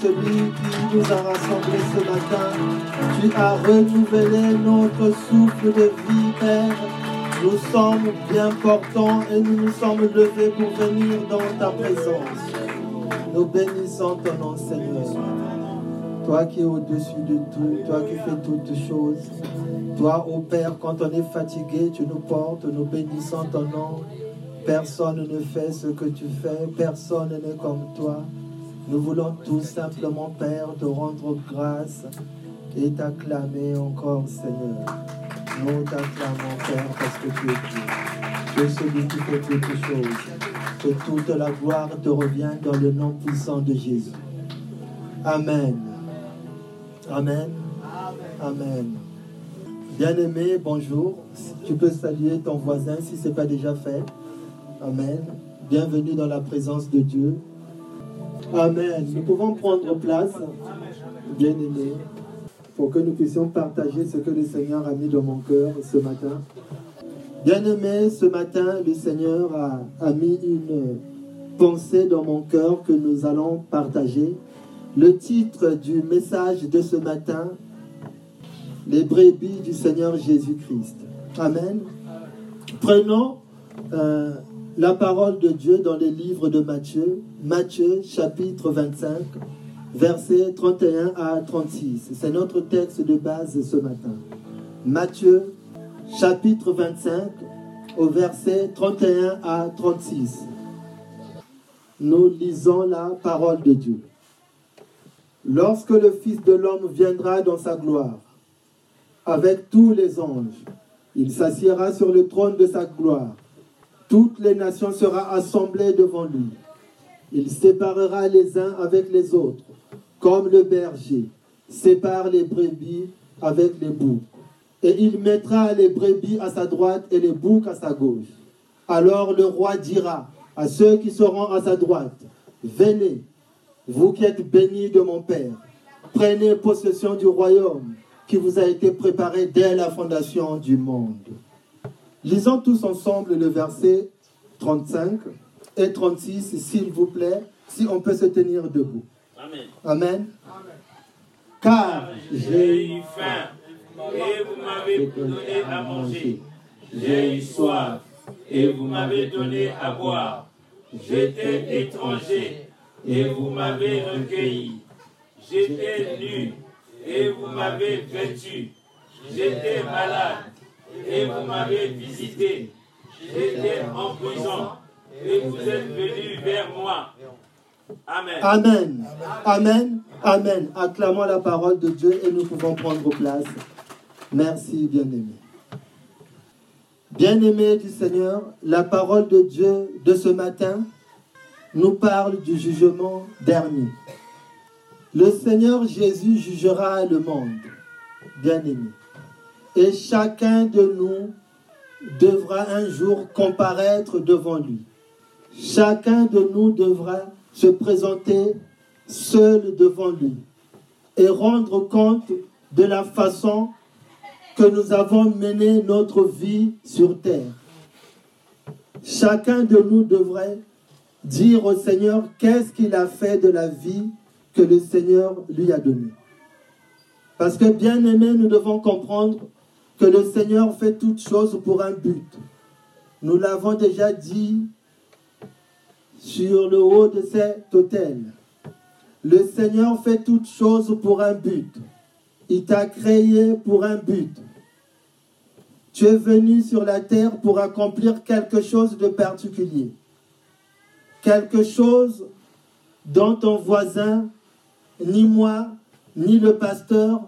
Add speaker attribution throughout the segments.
Speaker 1: celui qui nous a rassemblés ce matin. Tu as renouvelé notre souffle de vie, Père. Nous sommes bien portants et nous nous sommes levés pour venir dans ta présence. Nous bénissons ton nom, Seigneur. Toi qui es au-dessus de tout, toi qui fais toutes choses. Toi, ô Père, quand on est fatigué, tu nous portes, nous bénissons ton nom. Personne ne fait ce que tu fais, personne n'est comme toi. Nous voulons tout simplement, Père, te rendre grâce et t'acclamer encore, Seigneur. Nous t'acclamons, Père, parce que tu es Dieu. Tu es celui qui toutes choses. Que toute la gloire te revient dans le nom puissant de Jésus. Amen. Amen. Amen. Bien-aimé, bonjour. Tu peux saluer ton voisin si ce n'est pas déjà fait. Amen. Bienvenue dans la présence de Dieu. Amen. Nous pouvons prendre place, bien-aimé, pour que nous puissions partager ce que le Seigneur a mis dans mon cœur ce matin. Bien-aimé, ce matin, le Seigneur a, a mis une pensée dans mon cœur que nous allons partager. Le titre du message de ce matin, les brebis du Seigneur Jésus-Christ. Amen. Prenons euh, la parole de Dieu dans les livres de Matthieu, Matthieu chapitre 25, versets 31 à 36. C'est notre texte de base ce matin. Matthieu chapitre 25 au verset 31 à 36. Nous lisons la parole de Dieu. Lorsque le Fils de l'homme viendra dans sa gloire, avec tous les anges, il s'assiera sur le trône de sa gloire. Toutes les nations seront assemblées devant lui. Il séparera les uns avec les autres, comme le berger sépare les brebis avec les boucs. Et il mettra les brebis à sa droite et les boucs à sa gauche. Alors le roi dira à ceux qui seront à sa droite, Venez, vous qui êtes bénis de mon Père, prenez possession du royaume qui vous a été préparé dès la fondation du monde. Lisons tous ensemble le verset 35 et 36, s'il vous plaît, si on peut se tenir debout.
Speaker 2: Amen.
Speaker 1: Amen. Car
Speaker 2: J'ai eu faim et vous m'avez donné à manger. J'ai eu soif et vous m'avez donné à boire. J'étais étranger et vous m'avez recueilli. J'étais nu et vous m'avez vêtu. J'étais malade et vous m'avez visité. J'étais en prison et vous êtes venus vers moi. Amen.
Speaker 1: Amen. Amen. Amen. Acclamons la parole de Dieu et nous pouvons prendre place. Merci, bien-aimé. Bien-aimé du Seigneur, la parole de Dieu de ce matin nous parle du jugement dernier. Le Seigneur Jésus jugera le monde, bien-aimé. Et chacun de nous devra un jour comparaître devant lui. Chacun de nous devra se présenter seul devant lui et rendre compte de la façon que nous avons mené notre vie sur terre. Chacun de nous devrait dire au Seigneur qu'est-ce qu'il a fait de la vie que le Seigneur lui a donnée? Parce que bien aimé, nous devons comprendre que le Seigneur fait toutes choses pour un but. Nous l'avons déjà dit sur le haut de cet autel. Le Seigneur fait toutes choses pour un but. Il t'a créé pour un but. Tu es venu sur la terre pour accomplir quelque chose de particulier. Quelque chose dont ton voisin, ni moi, ni le pasteur,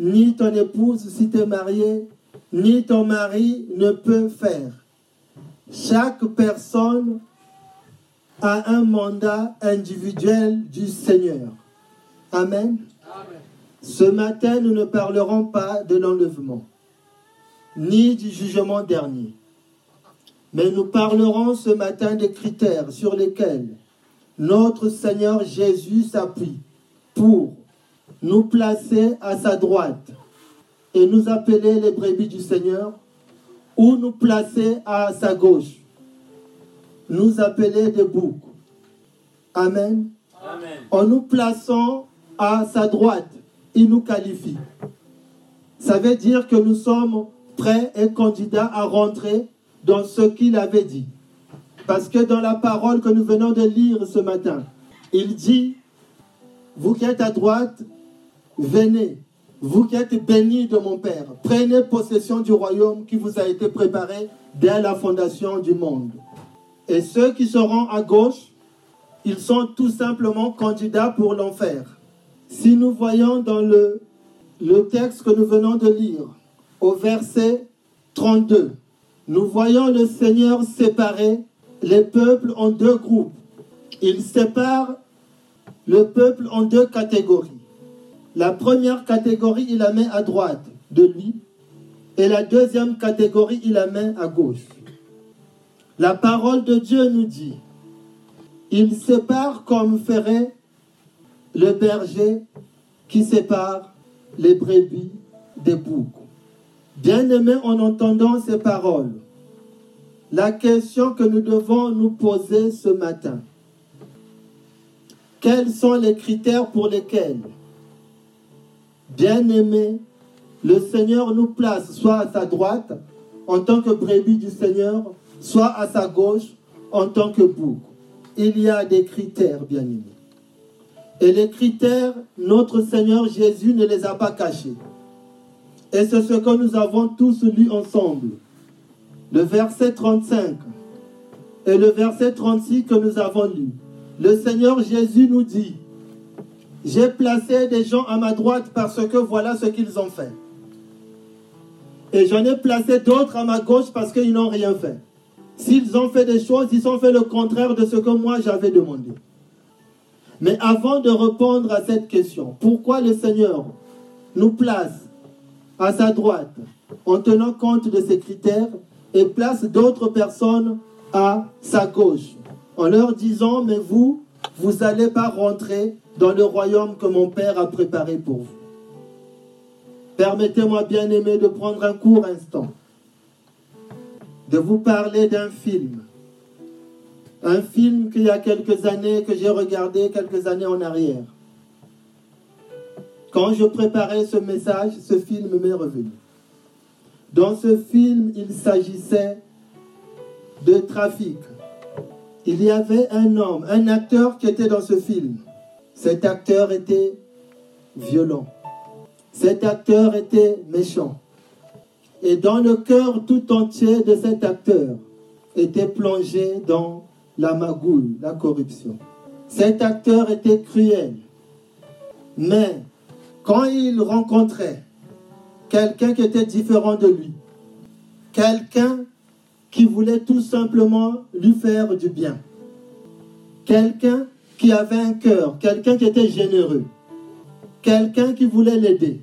Speaker 1: ni ton épouse si tu es marié, ni ton mari ne peut faire. Chaque personne a un mandat individuel du Seigneur. Amen. Ce matin, nous ne parlerons pas de l'enlèvement, ni du jugement dernier. Mais nous parlerons ce matin des critères sur lesquels notre Seigneur Jésus s'appuie pour nous placer à sa droite et nous appeler les brebis du Seigneur, ou nous placer à sa gauche, nous appeler des boucs. Amen.
Speaker 2: Amen.
Speaker 1: En nous plaçant à sa droite, il nous qualifie. Ça veut dire que nous sommes prêts et candidats à rentrer dans ce qu'il avait dit. Parce que dans la parole que nous venons de lire ce matin, il dit, vous qui êtes à droite, venez. Vous qui êtes bénis de mon Père, prenez possession du royaume qui vous a été préparé dès la fondation du monde. Et ceux qui seront à gauche, ils sont tout simplement candidats pour l'enfer. Si nous voyons dans le, texte que nous venons de lire, au verset 32, nous voyons le Seigneur séparer les peuples en deux groupes. Il sépare le peuple en deux catégories. La première catégorie, il la met à droite de lui. Et la deuxième catégorie, il la met à gauche. La parole de Dieu nous dit, il sépare comme ferait le berger qui sépare les brebis des boucs. Bien-aimé, en entendant ces paroles, La question que nous devons nous poser ce matin, quels sont les critères pour lesquels, bien aimé, le Seigneur nous place soit à sa droite en tant que brebis du Seigneur, soit à sa gauche en tant que bouc. Il y a des critères, bien aimés. Et les critères, notre Seigneur Jésus ne les a pas cachés. Et c'est ce que nous avons tous lu ensemble. Le verset 35 et le verset 36 que nous avons lu. Le Seigneur Jésus nous dit, j'ai placé des gens à ma droite parce que voilà ce qu'ils ont fait. Et j'en ai placé d'autres à ma gauche parce qu'ils n'ont rien fait. S'ils ont fait des choses, ils ont fait le contraire de ce que moi j'avais demandé. Mais avant de répondre à cette question, pourquoi le Seigneur nous place à sa droite en tenant compte de ces critères et place d'autres personnes à sa gauche en leur disant, mais vous, vous n'allez pas rentrer dans le royaume que mon Père a préparé pour vous. Permettez-moi, bien aimé, de prendre un court instant, de vous parler d'un film. Un film qu'il y a quelques années, que j'ai regardé quelques années en arrière. Quand je préparais ce message, ce film m'est revenu. Dans ce film, il s'agissait de trafic. Il y avait un homme, un acteur qui était dans ce film. Cet acteur était violent. Cet acteur était méchant. Et dans le cœur tout entier de cet acteur était plongé dans la magouille, la corruption. Cet acteur était cruel. Mais quand il rencontrait quelqu'un qui était différent de lui, quelqu'un qui voulait tout simplement lui faire du bien, quelqu'un qui avait un cœur, quelqu'un qui était généreux, quelqu'un qui voulait l'aider,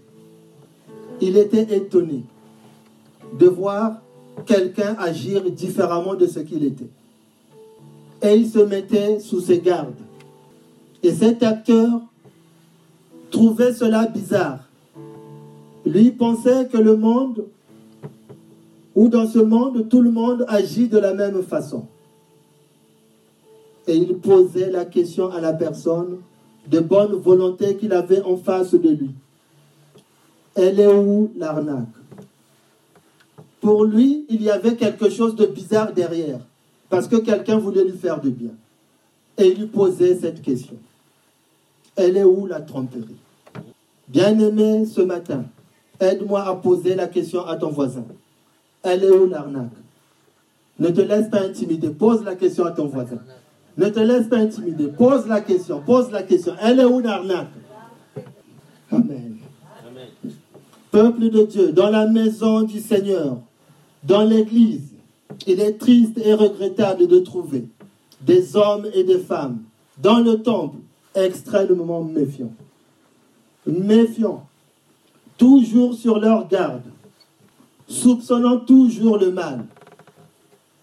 Speaker 1: il était étonné de voir quelqu'un agir différemment de ce qu'il était. Et il se mettait sous ses gardes. Et cet acteur trouvait cela bizarre. Lui pensait que le monde, ou dans ce monde, tout le monde agit de la même façon. Et il posait la question à la personne de bonne volonté qu'il avait en face de lui. Elle est où l'arnaque? Pour lui, il y avait quelque chose de bizarre derrière, parce que quelqu'un voulait lui faire du bien. Et il lui posait cette question. Elle est où la tromperie? Bien-aimé, ce matin, aide-moi à poser la question à ton voisin. Elle est où l'arnaque? Ne te laisse pas intimider. Pose la question à ton voisin. Ne te laisse pas intimider. Pose la question. Pose la question. Elle est où l'arnaque? Amen. Peuple de Dieu, dans la maison du Seigneur, dans l'église, il est triste et regrettable de trouver des hommes et des femmes dans le temple extrêmement méfiants. Méfiants, toujours sur leur garde, soupçonnant toujours le mal,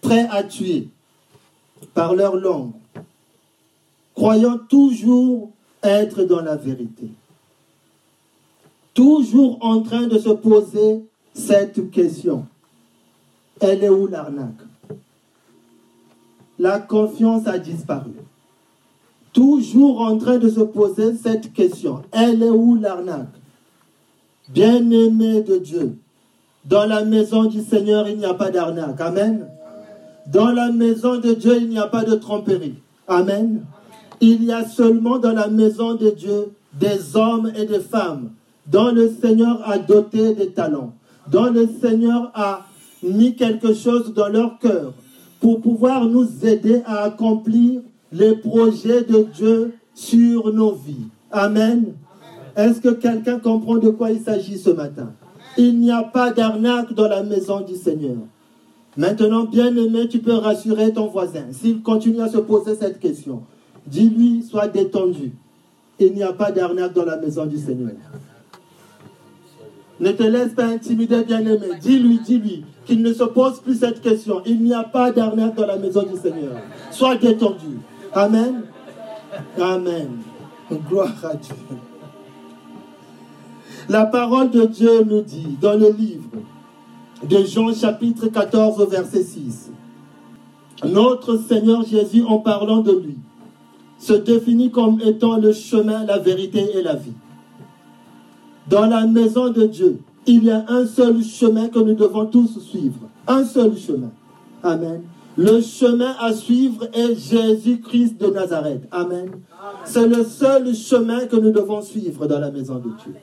Speaker 1: prêts à tuer par leur langue, croyant toujours être dans la vérité. Toujours en train de se poser cette question. Elle est où l'arnaque? La confiance a disparu. Toujours en train de se poser cette question. Elle est où l'arnaque? Bien-aimé de Dieu, dans la maison du Seigneur, il n'y a pas d'arnaque. Amen. Dans la maison de Dieu, il n'y a pas de tromperie. Amen. Il y a seulement dans la maison de Dieu des hommes et des femmes dont le Seigneur a doté des talents, dont le Seigneur a mis quelque chose dans leur cœur pour pouvoir nous aider à accomplir les projets de Dieu sur nos vies. Amen. Est-ce que quelqu'un comprend de quoi il s'agit ce matin? Il n'y a pas d'arnaque dans la maison du Seigneur. Maintenant, bien aimé, tu peux rassurer ton voisin. S'il continue à se poser cette question, dis-lui, sois détendu. Il n'y a pas d'arnaque dans la maison du Seigneur. Ne te laisse pas intimider, bien-aimé. Dis-lui, dis-lui qu'il ne se pose plus cette question. Il n'y a pas d'arnaque dans la maison du Seigneur. Sois détendu. Amen. Amen. Gloire à Dieu. La parole de Dieu nous dit dans le livre de Jean chapitre 14 verset 6. Notre Seigneur Jésus, en parlant de lui, se définit comme étant le chemin, la vérité et la vie. Dans la maison de Dieu, il y a un seul chemin que nous devons tous suivre. Un seul chemin. Amen. Le chemin à suivre est Jésus-Christ de Nazareth. Amen. C'est le seul chemin que nous devons suivre dans la maison de Dieu.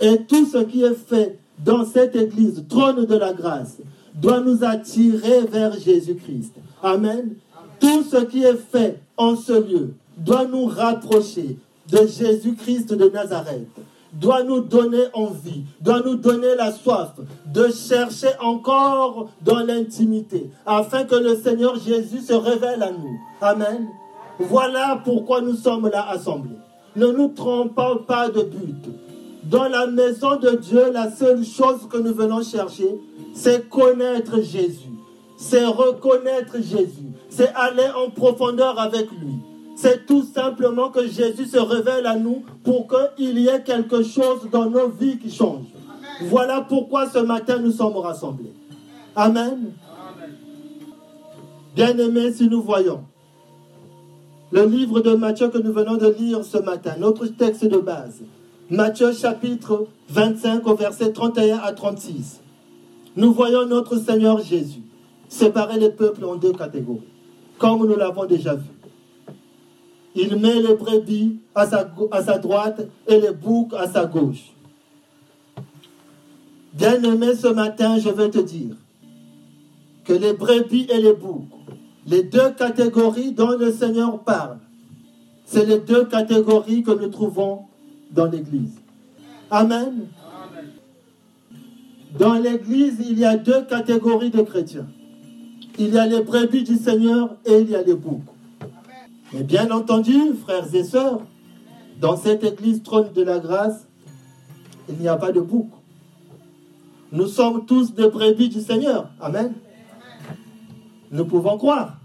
Speaker 1: Et tout ce qui est fait dans cette église, trône de la grâce, doit nous attirer vers Jésus-Christ. Amen. Tout ce qui est fait en ce lieu doit nous rapprocher de Jésus-Christ de Nazareth doit nous donner envie, doit nous donner la soif de chercher encore dans l'intimité, afin que le Seigneur Jésus se révèle à nous. Amen. Voilà pourquoi nous sommes là assemblés. Ne nous trompons pas de but. Dans la maison de Dieu, la seule chose que nous venons chercher, c'est connaître Jésus. C'est reconnaître Jésus. C'est aller en profondeur avec lui. C'est tout simplement que Jésus se révèle à nous pour qu'il y ait quelque chose dans nos vies qui change. Voilà pourquoi ce matin nous sommes rassemblés. Amen. Bien-aimés, si nous voyons le livre de Matthieu que nous venons de lire ce matin, notre texte de base, Matthieu chapitre 25 au verset 31 à 36, nous voyons notre Seigneur Jésus séparer les peuples en deux catégories, comme nous l'avons déjà vu. Il met les brebis à sa, droite et les boucs à sa gauche. Bien-aimé, ce matin, je vais te dire que les brebis et les boucs, les deux catégories dont le Seigneur parle, c'est les deux catégories que nous trouvons dans l'Église. Amen. Dans l'Église, il y a deux catégories de chrétiens. Il y a les brebis du Seigneur et il y a les boucs. Mais bien entendu, frères et sœurs, dans cette église trône de la grâce, il n'y a pas de bouc. Nous sommes tous des brebis du Seigneur. Amen. Nous pouvons croire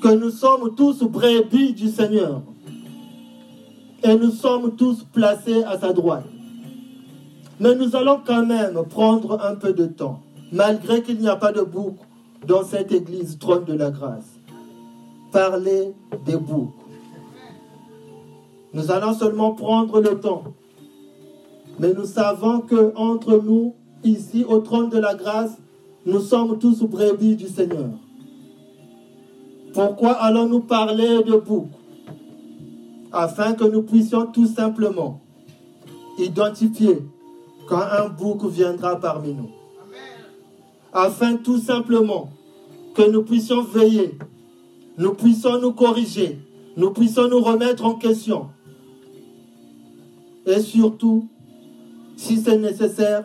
Speaker 1: que nous sommes tous brebis du Seigneur. Et nous sommes tous placés à sa droite. Mais nous allons quand même prendre un peu de temps, malgré qu'il n'y a pas de bouc dans cette église trône de la grâce parler des boucs. Nous allons seulement prendre le temps. Mais nous savons que entre nous, ici au trône de la grâce, nous sommes tous brebis du Seigneur. Pourquoi allons-nous parler de boucs Afin que nous puissions tout simplement identifier quand un bouc viendra parmi nous. Afin tout simplement que nous puissions veiller nous puissions nous corriger, nous puissions nous remettre en question. Et surtout, si c'est nécessaire,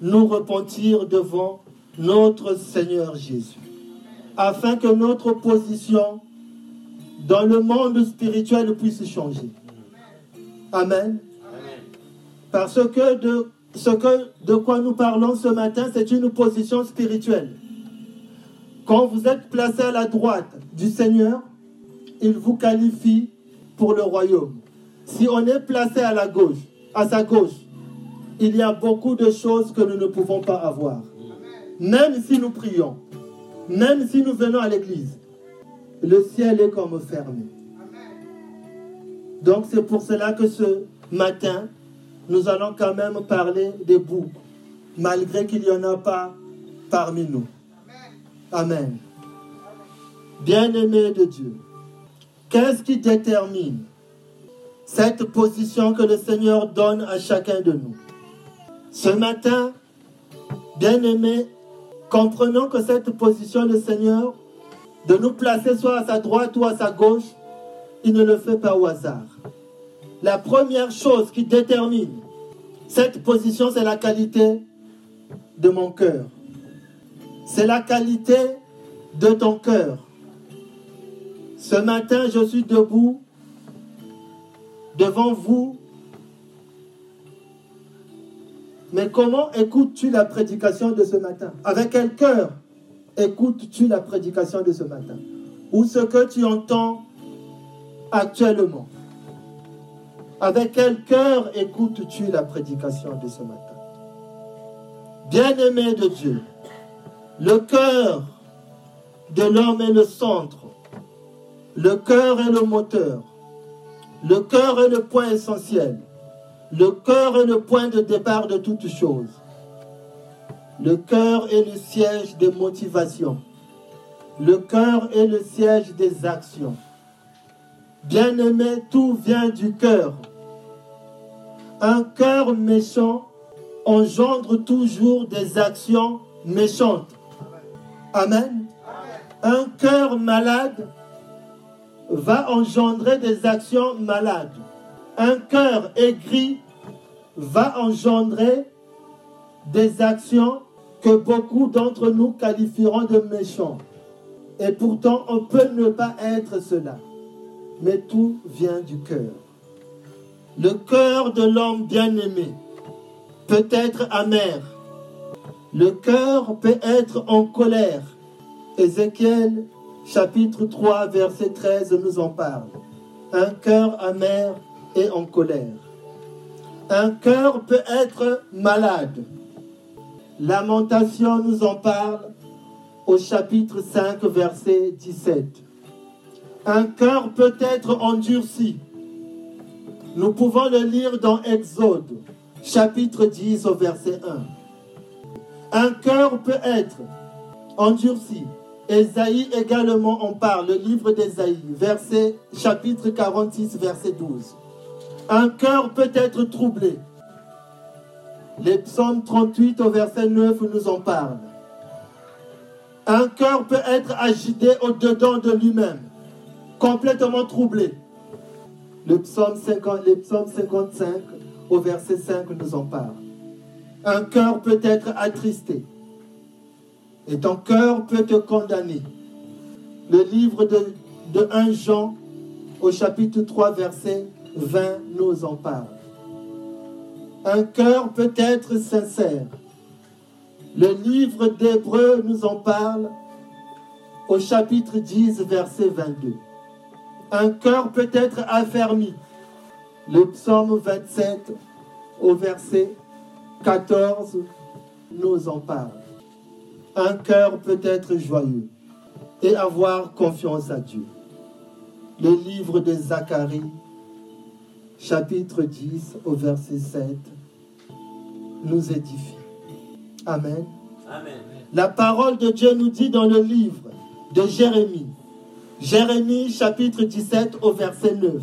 Speaker 1: nous repentir devant notre Seigneur Jésus. Afin que notre position dans le monde spirituel puisse changer. Amen. Parce que ce que, de quoi nous parlons ce matin, c'est une position spirituelle. Quand vous êtes placé à la droite du Seigneur, il vous qualifie pour le royaume. Si on est placé à la gauche, à sa gauche, il y a beaucoup de choses que nous ne pouvons pas avoir. Même si nous prions, même si nous venons à l'église, le ciel est comme fermé. Donc c'est pour cela que ce matin, nous allons quand même parler des boucs, malgré qu'il n'y en a pas parmi nous. Amen. Bien-aimé de Dieu, qu'est-ce qui détermine cette position que le Seigneur donne à chacun de nous? Ce matin, bien-aimé, comprenons que cette position, le Seigneur, de nous placer soit à sa droite ou à sa gauche, il ne le fait pas au hasard. La première chose qui détermine cette position, c'est la qualité de mon cœur c'est la qualité de ton cœur. Ce matin, je suis debout devant vous. Mais comment écoutes-tu la prédication de ce matin? Avec quel cœur écoutes-tu la prédication de ce matin? Ou ce que tu entends actuellement? Avec quel cœur écoutes-tu la prédication de ce matin? Bien-aimé de Dieu, le cœur de l'homme est le centre. Le cœur est le moteur. Le cœur est le point essentiel. Le cœur est le point de départ de toute chose. Le cœur est le siège des motivations. Le cœur est le siège des actions. Bien-aimé, tout vient du cœur. Un cœur méchant engendre toujours des actions méchantes. Amen. Un cœur malade va engendrer des actions malades. Un cœur aigri va engendrer des actions que beaucoup d'entre nous qualifieront de méchants. Et pourtant, on peut ne pas être cela. Mais tout vient du cœur. Le cœur de l'homme bien-aimé peut être amer. Le cœur peut être en colère. Ézéchiel chapitre 3 verset 13 nous en parle. Un cœur amer et en colère. Un cœur peut être malade. Lamentation nous en parle au chapitre 5 verset 17. Un cœur peut être endurci. Nous pouvons le lire dans Exode chapitre 10 au verset 1. Un cœur peut être endurci. Ésaïe également en parle, le livre d'Ésaïe, verset, chapitre 46, verset 12. Un cœur peut être troublé. Les psaumes 38 au verset 9 nous en parlent. Un cœur peut être agité au-dedans de lui-même, complètement troublé. Le psaume, 50, les psaumes 55 au verset 5 nous en parle. Un cœur peut être attristé et ton cœur peut te condamner. Le livre de, de 1 Jean au chapitre 3 verset 20 nous en parle. Un cœur peut être sincère. Le livre d'Hébreu nous en parle au chapitre 10 verset 22. Un cœur peut être affermi. Le psaume 27 au verset 14 nous en parle un cœur peut être joyeux et avoir confiance à Dieu. Le livre de Zacharie, chapitre 10 au verset 7, nous édifie. Amen.
Speaker 2: Amen.
Speaker 1: La parole de Dieu nous dit dans le livre de Jérémie, Jérémie chapitre 17 au verset 9.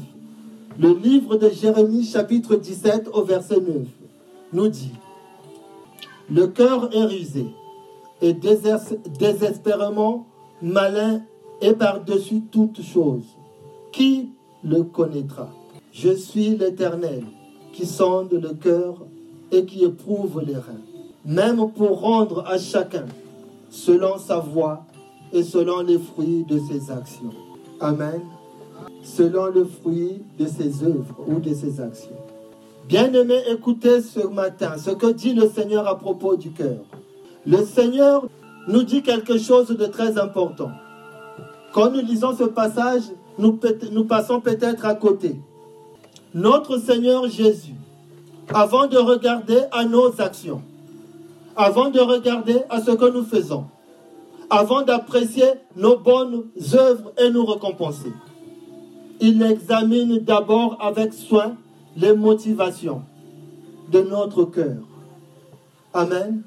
Speaker 1: Le livre de Jérémie chapitre 17 au verset 9 nous dit, le cœur est rusé et désespérément malin et par-dessus toute chose. Qui le connaîtra? Je suis l'Éternel qui sonde le cœur et qui éprouve les reins, même pour rendre à chacun selon sa voie et selon les fruits de ses actions. Amen. Selon le fruit de ses œuvres ou de ses actions. Bien-aimés, écoutez ce matin ce que dit le Seigneur à propos du cœur. Le Seigneur nous dit quelque chose de très important. Quand nous lisons ce passage, nous, passons peut-être à côté. Notre Seigneur Jésus, avant de regarder à nos actions, avant de regarder à ce que nous faisons, avant d'apprécier nos bonnes œuvres et nous récompenser, il examine d'abord avec soin les motivations de notre cœur. Amen.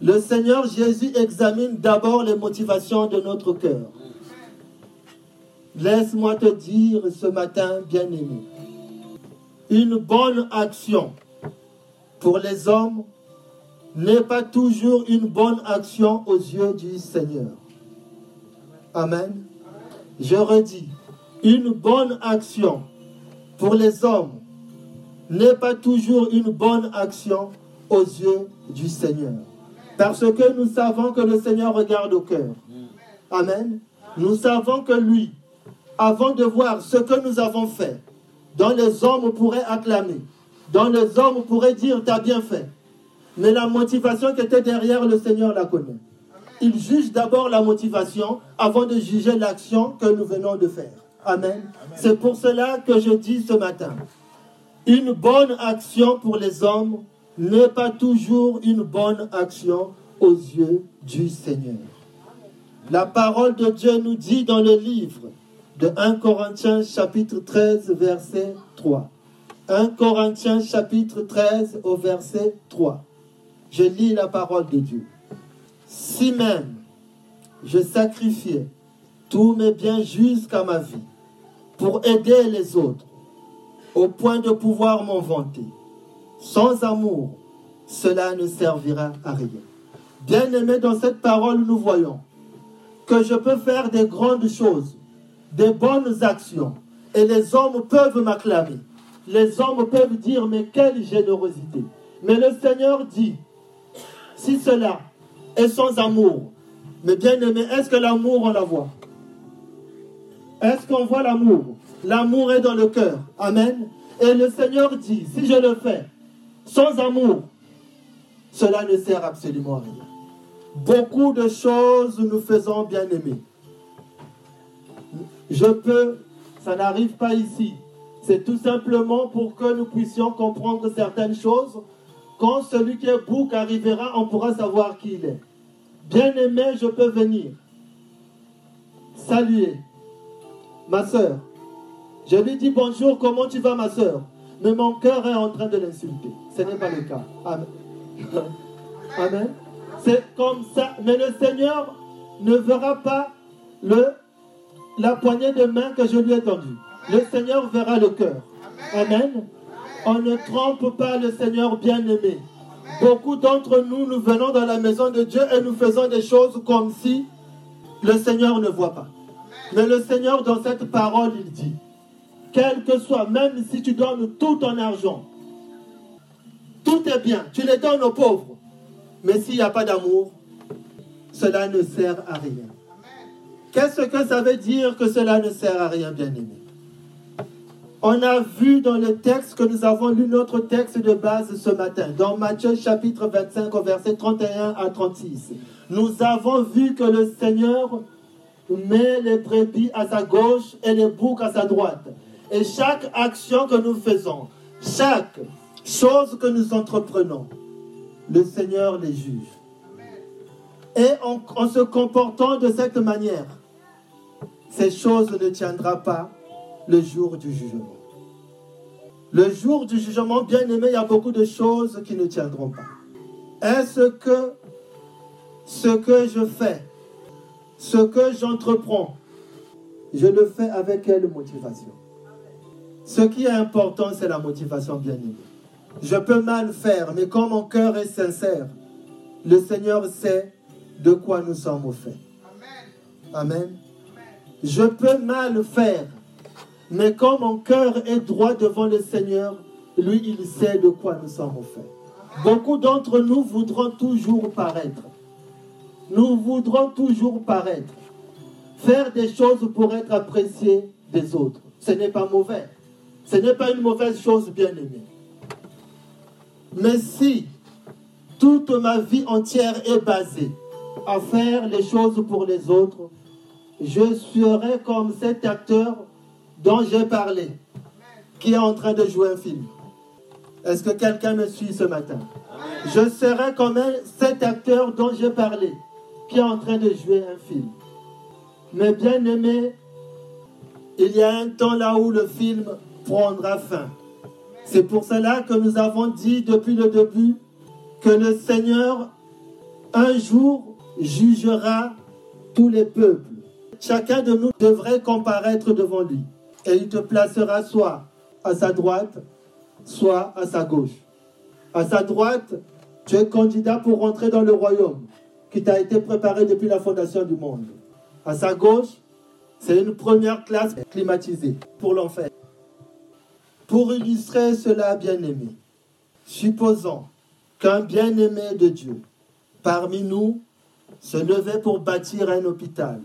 Speaker 1: Le Seigneur Jésus examine d'abord les motivations de notre cœur. Laisse-moi te dire ce matin, bien-aimé, une bonne action pour les hommes n'est pas toujours une bonne action aux yeux du Seigneur. Amen. Je redis, une bonne action pour les hommes n'est pas toujours une bonne action aux yeux du Seigneur. Parce que nous savons que le Seigneur regarde au cœur. Amen. Nous savons que lui, avant de voir ce que nous avons fait, dont les hommes pourraient acclamer, dont les hommes pourraient dire, tu as bien fait. Mais la motivation qui était derrière le Seigneur la connaît. Il juge d'abord la motivation avant de juger l'action que nous venons de faire. Amen. C'est pour cela que je dis ce matin, une bonne action pour les hommes n'est pas toujours une bonne action aux yeux du Seigneur. La parole de Dieu nous dit dans le livre de 1 Corinthiens chapitre 13 verset 3. 1 Corinthiens chapitre 13 au verset 3. Je lis la parole de Dieu. Si même je sacrifiais tous mes biens jusqu'à ma vie pour aider les autres, au point de pouvoir m'en vanter, sans amour, cela ne servira à rien. Bien aimé, dans cette parole, nous voyons que je peux faire des grandes choses, des bonnes actions, et les hommes peuvent m'acclamer. Les hommes peuvent dire, mais quelle générosité. Mais le Seigneur dit, si cela est sans amour, mais bien aimé, est-ce que l'amour, on la voit? Est-ce qu'on voit l'amour? L'amour est dans le cœur. Amen. Et le Seigneur dit, si je le fais sans amour, cela ne sert absolument à rien. Beaucoup de choses nous faisons bien aimer. Je peux, ça n'arrive pas ici. C'est tout simplement pour que nous puissions comprendre certaines choses. Quand celui qui est bouc arrivera, on pourra savoir qui il est. Bien aimé, je peux venir. Saluer. Ma soeur. Je lui dis bonjour, comment tu vas ma soeur Mais mon cœur est en train de l'insulter. Ce n'est pas le cas. Amen. Amen. C'est comme ça. Mais le Seigneur ne verra pas la poignée de main que je lui ai tendue. Le Seigneur verra le cœur. Amen. On ne trompe pas le Seigneur bien-aimé. Beaucoup d'entre nous, nous venons dans la maison de Dieu et nous faisons des choses comme si le Seigneur ne voit pas. Mais le Seigneur, dans cette parole, il dit, quel que soit, même si tu donnes tout ton argent, tout est bien, tu les donnes aux pauvres. Mais s'il n'y a pas d'amour, cela ne sert à rien. Qu'est-ce que ça veut dire que cela ne sert à rien, bien-aimé? On a vu dans le texte que nous avons lu notre texte de base ce matin, dans Matthieu chapitre 25 au verset 31 à 36. Nous avons vu que le Seigneur met les brebis à sa gauche et les boucs à sa droite. Et chaque action que nous faisons, chaque chose que nous entreprenons, le Seigneur les juge. Et en, en, se comportant de cette manière, ces choses ne tiendront pas le jour du jugement. Le jour du jugement, bien aimé, il y a beaucoup de choses qui ne tiendront pas. Est-ce que ce que je fais, ce que j'entreprends, je le fais avec quelle motivation? Ce qui est important, c'est la motivation, bien aimé. Je peux mal faire, mais quand mon cœur est sincère, le Seigneur sait de quoi nous sommes au fait. Amen. Je peux mal faire, mais quand mon cœur est droit devant le Seigneur, lui, il sait de quoi nous sommes au fait. Beaucoup d'entre nous voudront toujours paraître. Nous voudrons toujours paraître. Faire des choses pour être appréciés des autres. Ce n'est pas mauvais. Ce n'est pas une mauvaise chose, bien aimée. Mais si toute ma vie entière est basée à faire les choses pour les autres, je serai comme cet acteur dont j'ai parlé, qui est en train de jouer un film. Est-ce que quelqu'un me suit ce matin? Je serai comme cet acteur dont j'ai parlé, qui est en train de jouer un film. Mais bien aimé, il y a un temps là où le film prendra fin. C'est pour cela que nous avons dit depuis le début que le Seigneur, un jour, jugera tous les peuples. Chacun de nous devrait comparaître devant lui. Et il te placera soit à sa droite, soit à sa gauche. À sa droite, tu es candidat pour rentrer dans le royaume qui t'a été préparé depuis la fondation du monde. À sa gauche, c'est une première classe climatisée pour l'enfer. Pour illustrer cela, bien-aimé, supposons qu'un bien-aimé de Dieu parmi nous se levait pour bâtir un hôpital.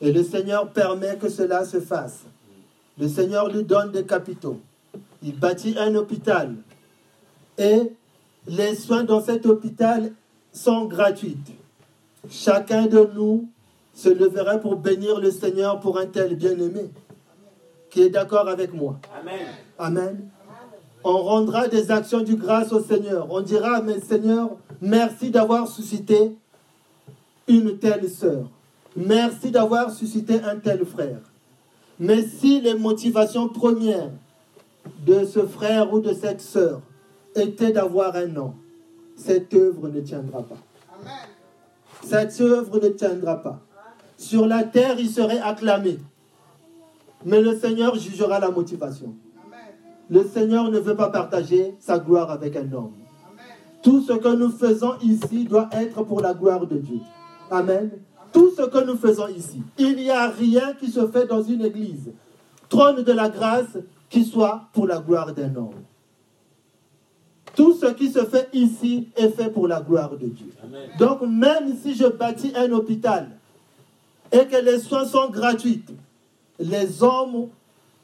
Speaker 1: Et le Seigneur permet que cela se fasse. Le Seigneur lui donne des capitaux. Il bâtit un hôpital. Et les soins dans cet hôpital sont gratuits. Chacun de nous se leverait pour bénir le Seigneur pour un tel bien-aimé qui est d'accord avec moi.
Speaker 2: Amen.
Speaker 1: Amen. On rendra des actions du grâce au Seigneur. On dira, mais Seigneur, merci d'avoir suscité une telle sœur. merci d'avoir suscité un tel frère. Mais si les motivations premières de ce frère ou de cette sœur étaient d'avoir un nom, cette œuvre ne tiendra pas. Cette œuvre ne tiendra pas. Sur la terre, il serait acclamé. Mais le Seigneur jugera la motivation. Le Seigneur ne veut pas partager sa gloire avec un homme. Tout ce que nous faisons ici doit être pour la gloire de Dieu. Amen. Tout ce que nous faisons ici. Il n'y a rien qui se fait dans une église. Trône de la grâce qui soit pour la gloire d'un homme. Tout ce qui se fait ici est fait pour la gloire de Dieu.
Speaker 2: Amen.
Speaker 1: Donc même si je bâtis un hôpital et que les soins sont gratuits, les hommes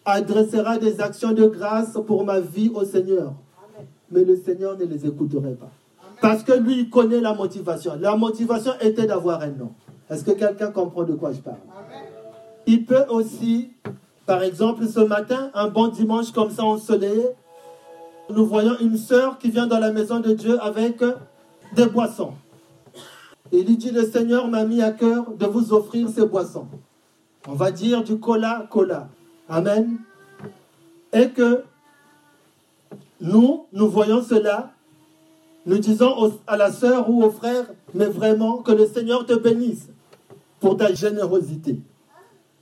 Speaker 1: adressera des actions de grâce pour ma vie au Seigneur. Mais le Seigneur ne les écouterait pas. Parce que lui, il connaît la motivation. La motivation était d'avoir un nom. Est-ce que quelqu'un comprend de quoi je parle? Il peut aussi, par exemple, ce matin, un bon dimanche comme ça ensoleillé, nous voyons une sœur qui vient dans la maison de Dieu avec des boissons. Il dit, le Seigneur m'a mis à cœur de vous offrir ces boissons. On va dire du cola, cola. Amen. Et que nous, nous voyons cela, nous disons à la sœur ou au frère, mais vraiment que le Seigneur te bénisse pour ta générosité.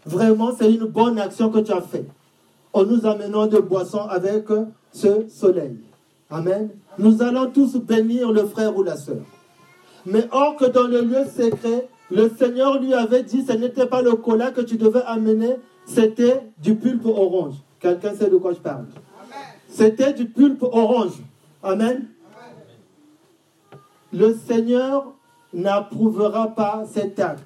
Speaker 1: Vraiment, c'est une bonne action que tu as faite en nous amenant de boissons avec ce soleil. Amen. Nous allons tous bénir le frère ou la sœur. Mais or que dans le lieu secret, le Seigneur lui avait dit, ce n'était pas le cola que tu devais amener, c'était du pulpe orange. Quelqu'un sait de quoi je parle C'était du pulpe orange. Amen. Le Seigneur n'approuvera pas cet acte.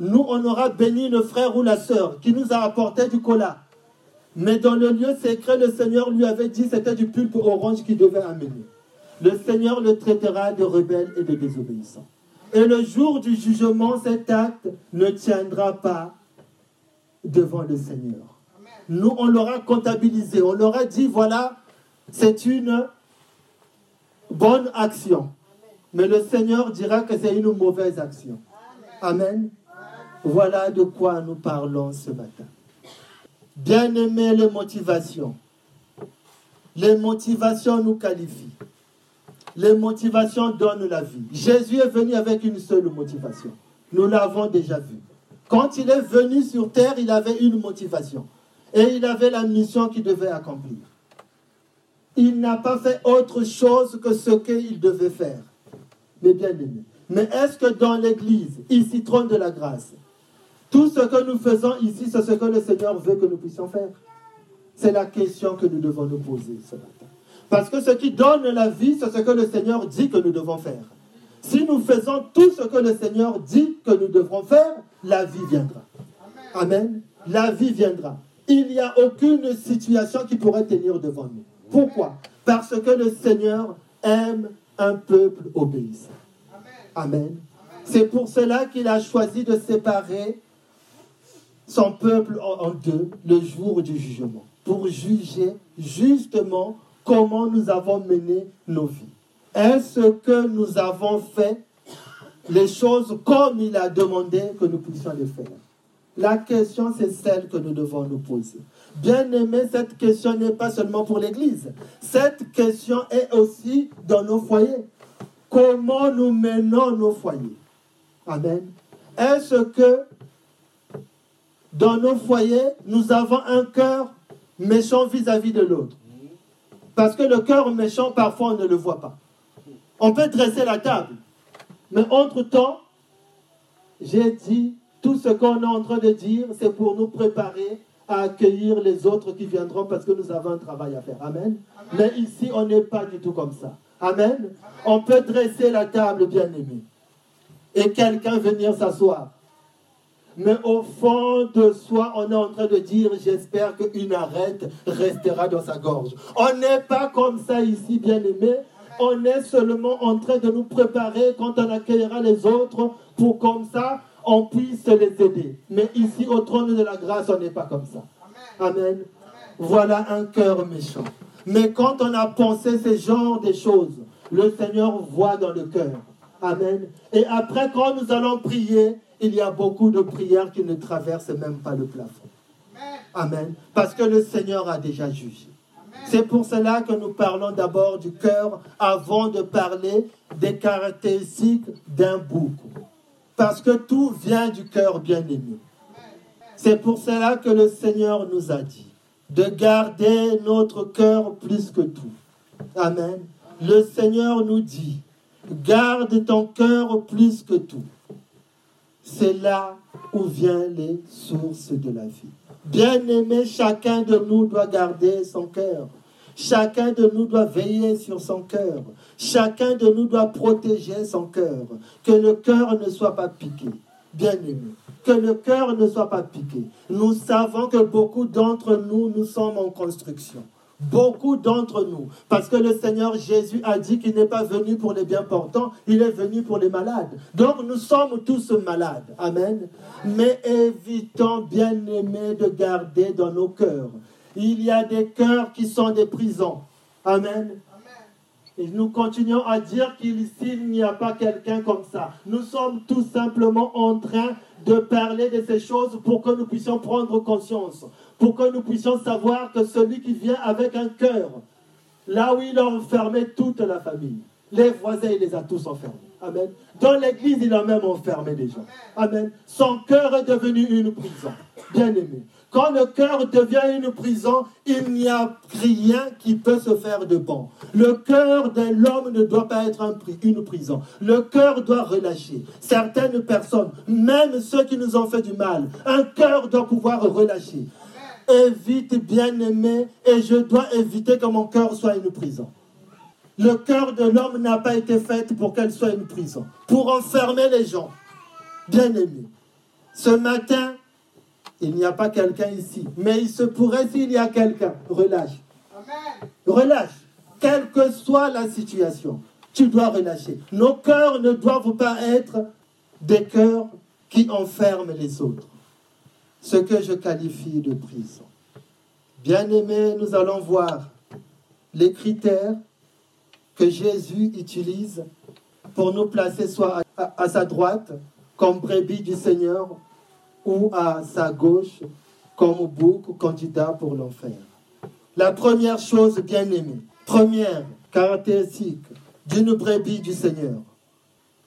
Speaker 1: Nous, on aura béni le frère ou la sœur qui nous a apporté du cola. Mais dans le lieu secret, le Seigneur lui avait dit que c'était du pulpe orange qu'il devait amener. Le Seigneur le traitera de rebelle et de désobéissant. Et le jour du jugement, cet acte ne tiendra pas devant le Seigneur. Nous, on l'aura comptabilisé. On leur a dit, voilà, c'est une bonne action. Mais le Seigneur dira que c'est une mauvaise action. Amen. Voilà de quoi nous parlons ce matin. Bien aimer les motivations. Les motivations nous qualifient. Les motivations donnent la vie. Jésus est venu avec une seule motivation. Nous l'avons déjà vu. Quand il est venu sur terre, il avait une motivation. Et il avait la mission qu'il devait accomplir. Il n'a pas fait autre chose que ce qu'il devait faire. Mais bien aimé. Mais est-ce que dans l'Église, ici, trône de la grâce, tout ce que nous faisons ici, c'est ce que le Seigneur veut que nous puissions faire C'est la question que nous devons nous poser ce matin. Parce que ce qui donne la vie, c'est ce que le Seigneur dit que nous devons faire. Si nous faisons tout ce que le Seigneur dit que nous devrons faire, la vie viendra. Amen. La vie viendra. Il n'y a aucune situation qui pourrait tenir devant nous. Pourquoi? Parce que le Seigneur aime un peuple obéissant. Amen. C'est pour cela qu'il a choisi de séparer son peuple en deux le jour du jugement, pour juger justement comment nous avons mené nos vies. Est-ce que nous avons fait les choses comme il a demandé que nous puissions les faire? La question, c'est celle que nous devons nous poser. Bien aimé, cette question n'est pas seulement pour l'Église. Cette question est aussi dans nos foyers. Comment nous menons nos foyers? Amen. Est-ce que dans nos foyers, nous avons un cœur méchant vis-à-vis de l'autre Parce que le cœur méchant, parfois, on ne le voit pas. On peut dresser la table. Mais entre-temps, j'ai dit, tout ce qu'on est en train de dire, c'est pour nous préparer à accueillir les autres qui viendront parce que nous avons un travail à faire. Amen. Mais ici, on n'est pas du tout comme ça. Amen. On peut dresser la table, bien aimé. Et quelqu'un venir s'asseoir. Mais au fond de soi, on est en train de dire, j'espère qu'une arête restera dans sa gorge. On n'est pas comme ça ici, bien aimé. On est seulement en train de nous préparer quand on accueillera les autres pour comme ça, on puisse les aider. Mais ici, au trône de la grâce, on n'est pas comme ça. Amen. Voilà un cœur méchant. Mais quand on a pensé ces genres de choses, le Seigneur voit dans le cœur. Amen. Et après, quand nous allons prier, il y a beaucoup de prières qui ne traversent même pas le plafond. Amen. Parce que le Seigneur a déjà jugé. C'est pour cela que nous parlons d'abord du cœur avant de parler des caractéristiques d'un bouc. Parce que tout vient du cœur bien-aimé. C'est pour cela que le Seigneur nous a dit de garder notre cœur plus que tout. Amen. Le Seigneur nous dit, garde ton cœur plus que tout. C'est là où viennent les sources de la vie. Bien-aimé, chacun de nous doit garder son cœur. Chacun de nous doit veiller sur son cœur. Chacun de nous doit protéger son cœur. Que le cœur ne soit pas piqué. Bien-aimé, que le cœur ne soit pas piqué. Nous savons que beaucoup d'entre nous, nous sommes en construction. Beaucoup d'entre nous. Parce que le Seigneur Jésus a dit qu'il n'est pas venu pour les bien portants, il est venu pour les malades. Donc nous sommes tous malades. Amen. Mais évitons, bien-aimés, de garder dans nos cœurs. Il y a des cœurs qui sont des prisons. Amen. Et nous continuons à dire qu'il n'y a pas quelqu'un comme ça, nous sommes tout simplement en train de parler de ces choses pour que nous puissions prendre conscience, pour que nous puissions savoir que celui qui vient avec un cœur, là où il a enfermé toute la famille, les voisins, il les a tous enfermés. Amen. Dans l'église, il a même enfermé des gens. Amen. Son cœur est devenu une prison. Bien aimé. Quand le cœur devient une prison, il n'y a rien qui peut se faire de bon. Le cœur de l'homme ne doit pas être un une prison. Le cœur doit relâcher. Certaines personnes, même ceux qui nous ont fait du mal, un cœur doit pouvoir relâcher. Évite, bien-aimé, et je dois éviter que mon cœur soit une prison. Le cœur de l'homme n'a pas été fait pour qu'elle soit une prison, pour enfermer les gens. Bien-aimé, ce matin, il n'y a pas quelqu'un ici, mais il se pourrait s'il y a quelqu'un. Relâche. Relâche. Quelle que soit la situation, tu dois relâcher. Nos cœurs ne doivent pas être des cœurs qui enferment les autres. Ce que je qualifie de prison. Bien aimé, nous allons voir les critères que Jésus utilise pour nous placer soit à, sa droite comme brebis du Seigneur ou à sa gauche comme bouc candidat pour l'enfer. La première chose bien aimée, première caractéristique d'une brebis du Seigneur,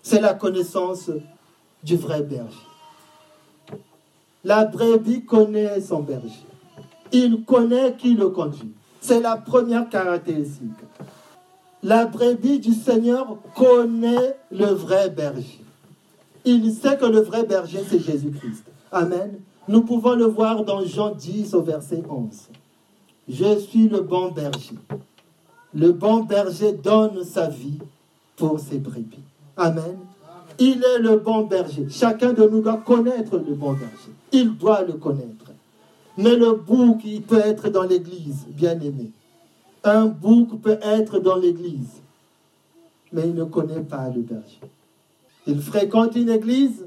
Speaker 1: c'est la connaissance du vrai berger. La brebis connaît son berger. Il connaît qui le conduit. C'est la première caractéristique. La brebis du Seigneur connaît le vrai berger. Il sait que le vrai berger, c'est Jésus-Christ. Amen. Nous pouvons le voir dans Jean 10 au verset 11. Je suis le bon berger. Le bon berger donne sa vie pour ses brebis. Amen. Il est le bon berger. Chacun de nous doit connaître le bon berger. Il doit le connaître. Mais le bouc, il peut être dans l'église, bien aimé. Un bouc peut être dans l'église, mais il ne connaît pas le berger. Il fréquente une église,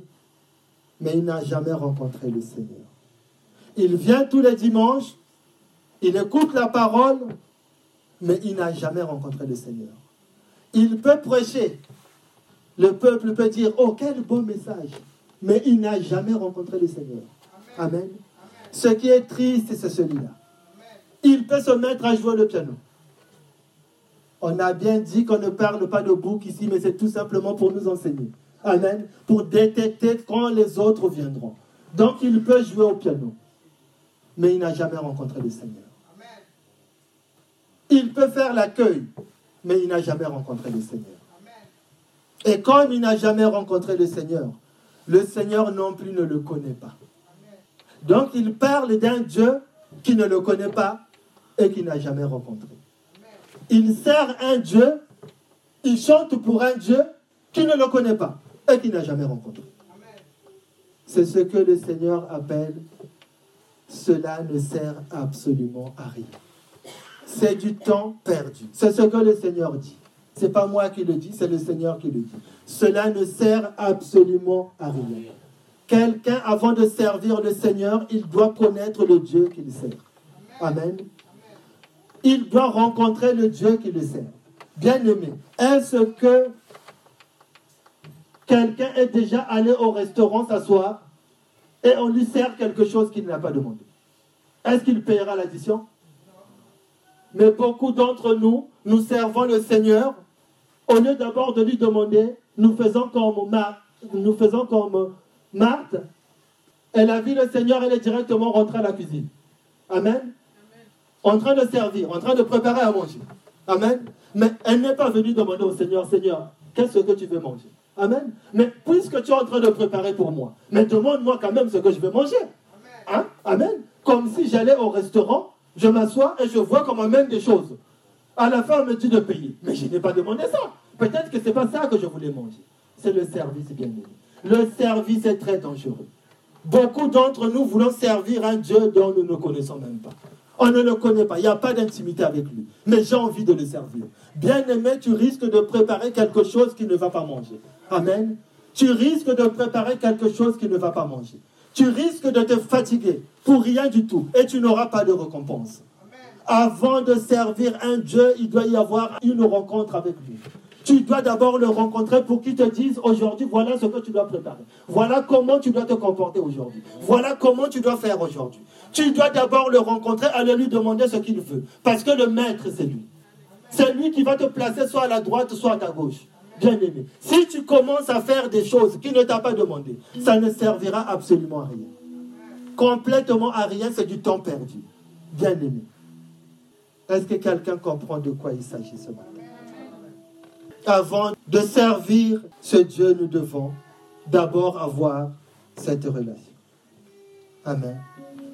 Speaker 1: mais il n'a jamais rencontré le Seigneur. Il vient tous les dimanches, il écoute la parole, mais il n'a jamais rencontré le Seigneur. Il peut prêcher. Le peuple peut dire, oh, quel beau message. Mais il n'a jamais rencontré le Seigneur. Amen. Ce qui est triste, c'est celui-là. Il peut se mettre à jouer le piano. On a bien dit qu'on ne parle pas de bouc ici, mais c'est tout simplement pour nous enseigner. Amen. Pour détecter quand les autres viendront. Donc il peut jouer au piano. Mais il n'a jamais rencontré le Seigneur. Il peut faire l'accueil. Mais il n'a jamais rencontré le Seigneur. Et comme il n'a jamais rencontré le Seigneur, le Seigneur non plus ne le connaît pas. Donc il parle d'un Dieu qui ne le connaît pas et qui n'a jamais rencontré. Il sert un Dieu, il chante pour un Dieu qui ne le connaît pas et qui n'a jamais rencontré. C'est ce que le Seigneur appelle cela ne sert absolument à rien. C'est du temps perdu. C'est ce que le Seigneur dit. Ce n'est pas moi qui le dis, c'est le Seigneur qui le dit. Cela ne sert absolument à rien. Quelqu'un, avant de servir le Seigneur, il doit connaître le Dieu qu'il sert. Amen. Il doit rencontrer le Dieu qui le sert. Bien aimé, est-ce que quelqu'un est déjà allé au restaurant s'asseoir et on lui sert quelque chose qu'il n'a pas demandé? Est-ce qu'il payera l'addition? Mais beaucoup d'entre nous, nous servons le Seigneur. Au lieu d'abord de lui demander, nous faisons comme Marthe. Nous faisons comme Marthe. Elle a vu le Seigneur, elle est directement rentrée à la cuisine. Amen. En train de servir, en train de préparer à manger. Amen. Mais elle n'est pas venue demander au Seigneur, Seigneur, qu'est-ce que tu veux manger? Amen. Mais puisque tu es en train de préparer pour moi, mais demande-moi quand même ce que je veux manger. Hein? Amen. Comme si j'allais au restaurant, je m'assois et je vois qu'on m'amène des choses. À la fin, on me dit de payer. Mais je n'ai pas demandé ça. Peut-être que ce n'est pas ça que je voulais manger. C'est le service, bien aimé. Le service est très dangereux. Beaucoup d'entre nous voulons servir un Dieu dont nous ne connaissons même pas. On ne le connaît pas, il n'y a pas d'intimité avec lui. Mais j'ai envie de le servir. Bien aimé, tu risques de préparer quelque chose qui ne va pas manger. Amen. Tu risques de préparer quelque chose qui ne va pas manger. Tu risques de te fatiguer pour rien du tout et tu n'auras pas de récompense. Avant de servir un Dieu, il doit y avoir une rencontre avec lui. Tu dois d'abord le rencontrer pour qu'il te dise aujourd'hui, voilà ce que tu dois préparer. Voilà comment tu dois te comporter aujourd'hui. Voilà comment tu dois faire aujourd'hui. Tu dois d'abord le rencontrer, aller lui demander ce qu'il veut. Parce que le maître, c'est lui. C'est lui qui va te placer soit à la droite, soit à ta gauche. Bien aimé. Si tu commences à faire des choses qu'il ne t'a pas demandé, ça ne servira absolument à rien. Complètement à rien, c'est du temps perdu. Bien aimé. Est-ce que quelqu'un comprend de quoi il s'agit ce matin? Avant de servir ce Dieu, nous devons d'abord avoir cette relation. Amen.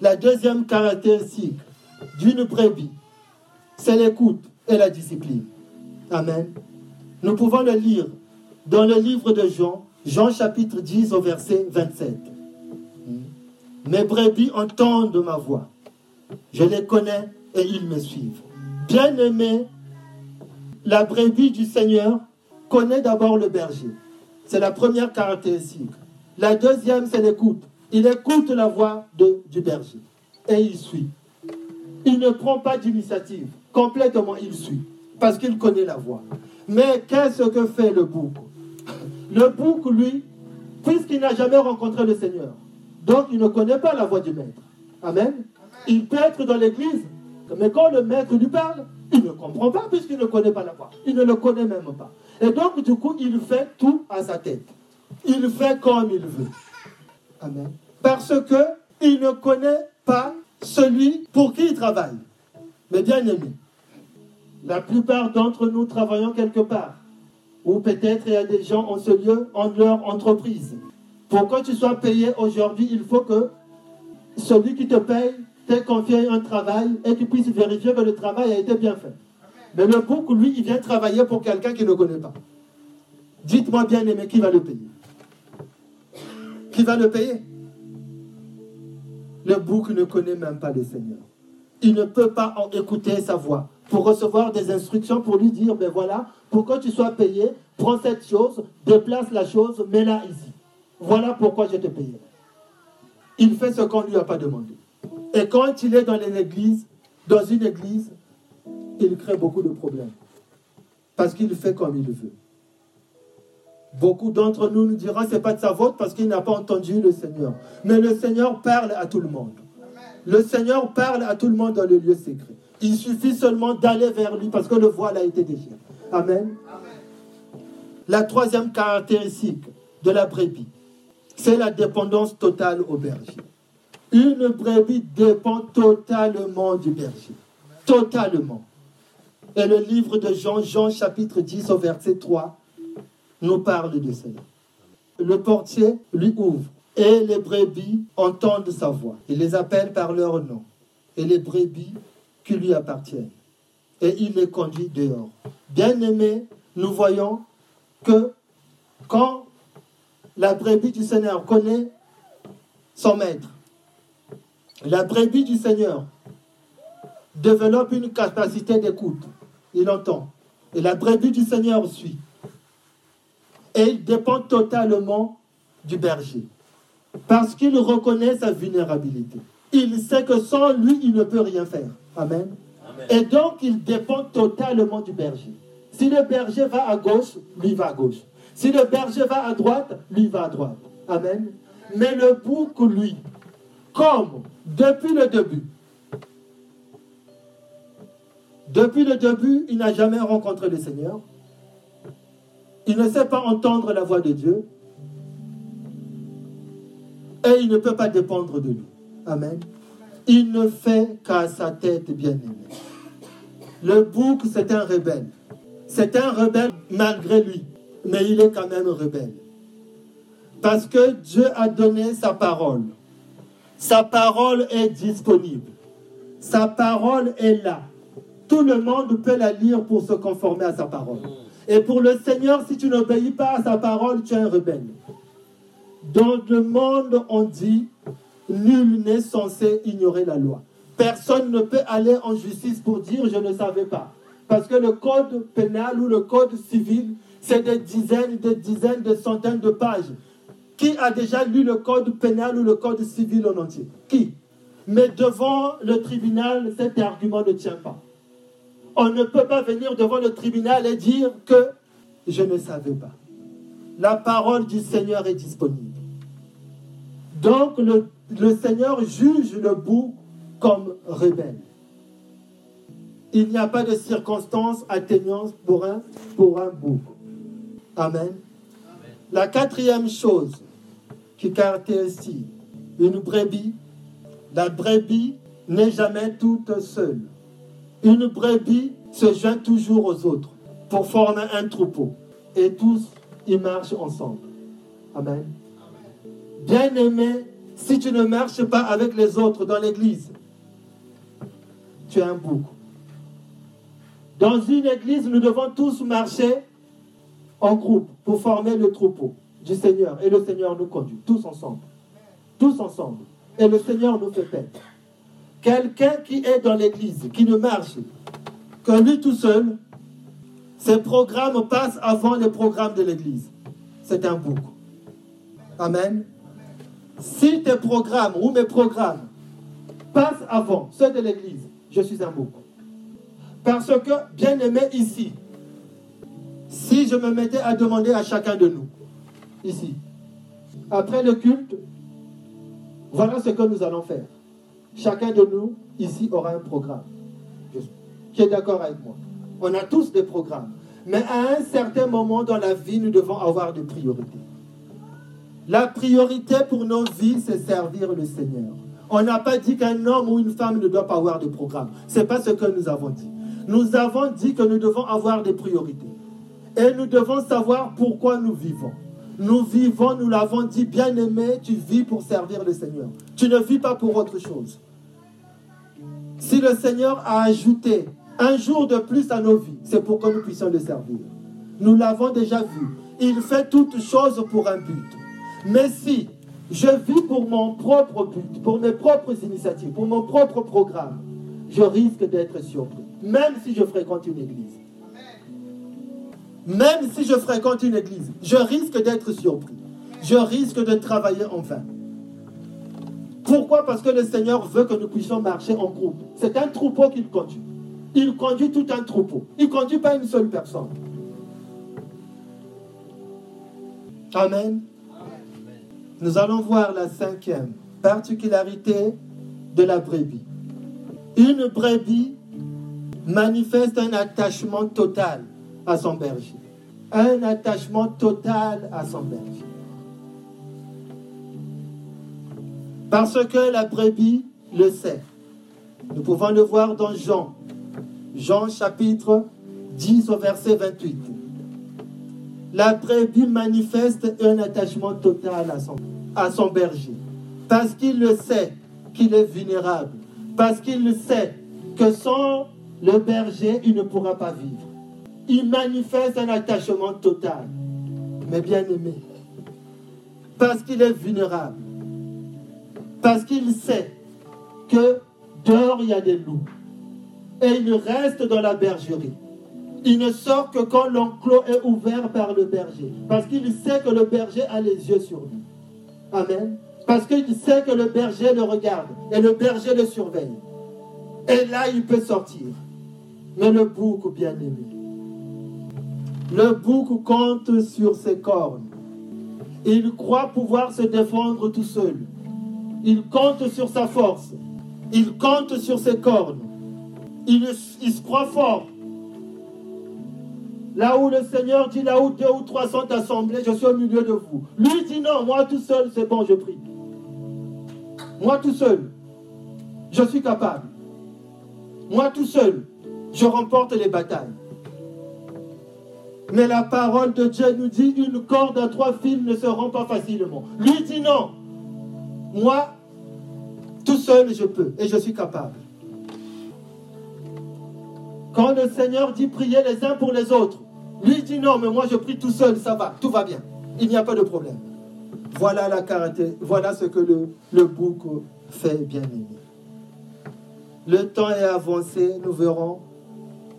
Speaker 1: La deuxième caractéristique d'une brebis, c'est l'écoute et la discipline. Amen. Nous pouvons le lire dans le livre de Jean, Jean chapitre 10 au verset 27. Mes brebis entendent ma voix. Je les connais et ils me suivent. Bien-aimé, la brebis du Seigneur connaît d'abord le berger. C'est la première caractéristique. La deuxième, c'est l'écoute. Il écoute la voix de, du berger et il suit. Il ne prend pas d'initiative. Complètement, il suit. Parce qu'il connaît la voix. Mais qu'est-ce que fait le bouc? Le bouc, lui, puisqu'il n'a jamais rencontré le Seigneur, donc il ne connaît pas la voix du maître. Amen. Il peut être dans l'église, mais quand le maître lui parle, il ne comprend pas puisqu'il ne connaît pas la voix. Il ne le connaît même pas. Et donc, du coup, il fait tout à sa tête. Il fait comme il veut. Amen. Parce que il ne connaît pas celui pour qui il travaille. Mais bien aimé, la plupart d'entre nous travaillons quelque part. Ou peut-être il y a des gens en ce lieu, en leur entreprise. Pour que tu sois payé aujourd'hui, il faut que celui qui te paye t'ait confié un travail et qu'il puisse vérifier que le travail a été bien fait. Mais le bouc, lui, il vient travailler pour quelqu'un qui ne connaît pas. Dites-moi bien aimé, qui va le payer? Qui va le payer? Le bouc ne connaît même pas le Seigneur. Il ne peut pas en écouter sa voix pour recevoir des instructions pour lui dire, ben voilà, pour que tu sois payé, prends cette chose, déplace la chose, mets-la ici. Voilà pourquoi je te paye. Il fait ce qu'on ne lui a pas demandé. Et quand il est dans une église, dans une église, il crée beaucoup de problèmes. Parce qu'il fait comme il veut. Beaucoup d'entre nous nous diront, c'est pas de sa faute parce qu'il n'a pas entendu le Seigneur. Mais le Seigneur parle à tout le monde. Le Seigneur parle à tout le monde dans le lieu secret. Il suffit seulement d'aller vers lui parce que le voile a été déchiré. Amen. La troisième caractéristique de la brebis, c'est la dépendance totale au berger. Une brebis dépend totalement du berger. Totalement. Et le livre de Jean, Jean chapitre 10 au verset 3, nous parle de cela. Le portier lui ouvre et les brebis entendent sa voix. Il les appelle par leur nom. Et les brebis qui lui appartiennent. Et il les conduit dehors. Bien aimé, nous voyons que quand la brebis du Seigneur connaît son maître, la brebis du Seigneur développe une capacité d'écoute. Il entend. Et la brebis du Seigneur suit. Et il dépend totalement du berger. Parce qu'il reconnaît sa vulnérabilité. Il sait que sans lui, il ne peut rien faire. Amen. Et donc, il dépend totalement du berger. Si le berger va à gauche, lui va à gauche. Si le berger va à droite, lui va à droite. Amen. Mais le bouc, lui, comme depuis le début, depuis le début, il n'a jamais rencontré le Seigneur. Il ne sait pas entendre la voix de Dieu. Et il ne peut pas dépendre de lui. Amen. Il ne fait qu'à sa tête bien-aimée. Le bouc, c'est un rebelle. C'est un rebelle malgré lui. Mais il est quand même rebelle. Parce que Dieu a donné sa parole. Sa parole est disponible. Sa parole est là. Tout le monde peut la lire pour se conformer à sa parole. Et pour le Seigneur, si tu n'obéis pas à sa parole, tu es un rebelle. Dans le monde, on dit, nul n'est censé ignorer la loi. Personne ne peut aller en justice pour dire je ne savais pas. Parce que le code pénal ou le code civil, c'est des dizaines, des dizaines, des centaines de pages. Qui a déjà lu le code pénal ou le code civil en entier? Qui? Mais devant le tribunal, cet argument ne tient pas. On ne peut pas venir devant le tribunal et dire que je ne savais pas. La parole du Seigneur est disponible. Donc le, le Seigneur juge le bouc comme rebelle. Il n'y a pas de circonstances atteignantes pour un, pour un bouc. Amen. La quatrième chose qui caractérise une brebis, la brebis n'est jamais toute seule. Une brebis se joint toujours aux autres pour former un troupeau. Et tous, ils marchent ensemble. Amen. Bien-aimé, si tu ne marches pas avec les autres dans l'église, tu es un bouc. Dans une église, nous devons tous marcher en groupe pour former le troupeau du Seigneur. Et le Seigneur nous conduit, tous ensemble. Tous ensemble. Et le Seigneur nous fait paix. Quelqu'un qui est dans l'église, qui ne marche que lui tout seul, ses programmes passent avant les programmes de l'église. C'est un bouc. Amen. Si tes programmes ou mes programmes passent avant ceux de l'église, je suis un bouc. Parce que, bien aimé ici, si je me mettais à demander à chacun de nous, ici, après le culte, voilà ce que nous allons faire. Chacun de nous, ici, aura un programme. Qui est d'accord avec moi On a tous des programmes. Mais à un certain moment dans la vie, nous devons avoir des priorités. La priorité pour nos vies, c'est servir le Seigneur. On n'a pas dit qu'un homme ou une femme ne doit pas avoir de programme. Ce n'est pas ce que nous avons dit. Nous avons dit que nous devons avoir des priorités. Et nous devons savoir pourquoi nous vivons. Nous vivons, nous l'avons dit, bien aimé, tu vis pour servir le Seigneur. Tu ne vis pas pour autre chose. Si le Seigneur a ajouté un jour de plus à nos vies, c'est pour que nous puissions le servir. Nous l'avons déjà vu. Il fait toutes choses pour un but. Mais si je vis pour mon propre but, pour mes propres initiatives, pour mon propre programme, je risque d'être surpris. Même si je fréquente une église. Même si je fréquente une église, je risque d'être surpris. Je risque de travailler en vain. Pourquoi? Parce que le Seigneur veut que nous puissions marcher en groupe. C'est un troupeau qu'il conduit. Il conduit tout un troupeau. Il ne conduit pas une seule personne. Amen. Nous allons voir la cinquième particularité de la brebis. Une brebis manifeste un attachement total à son berger. Un attachement total à son berger. Parce que la brebis le sait. Nous pouvons le voir dans Jean. Jean chapitre 10 au verset 28. La brebis manifeste un attachement total à son, à son berger. Parce qu'il le sait qu'il est vulnérable. Parce qu'il le sait que sans le berger, il ne pourra pas vivre. Il manifeste un attachement total. Mais bien aimé. Parce qu'il est vulnérable. Parce qu'il sait que dehors, il y a des loups. Et il reste dans la bergerie. Il ne sort que quand l'enclos est ouvert par le berger. Parce qu'il sait que le berger a les yeux sur lui. Amen. Parce qu'il sait que le berger le regarde et le berger le surveille. Et là, il peut sortir. Mais le bouc bien-aimé, Le bouc compte sur ses cornes. Il croit pouvoir se défendre tout seul. Il compte sur sa force. Il compte sur ses cornes. Il, se croit fort. Là où le Seigneur dit, là où deux ou trois sont assemblés, je suis au milieu de vous. Lui dit non, moi tout seul, c'est bon, je prie. Moi tout seul, je suis capable. Moi tout seul, je remporte les batailles. Mais la parole de Dieu nous dit une corde à trois fils ne se rend pas facilement. Lui dit non. Moi, tout seul, je peux et je suis capable. Quand le Seigneur dit prier les uns pour les autres, lui dit non, mais moi je prie tout seul, ça va, tout va bien. Il n'y a pas de problème. Voilà la caractéristique, voilà ce que le, le bouc fait, bien aimé. Le temps est avancé, nous verrons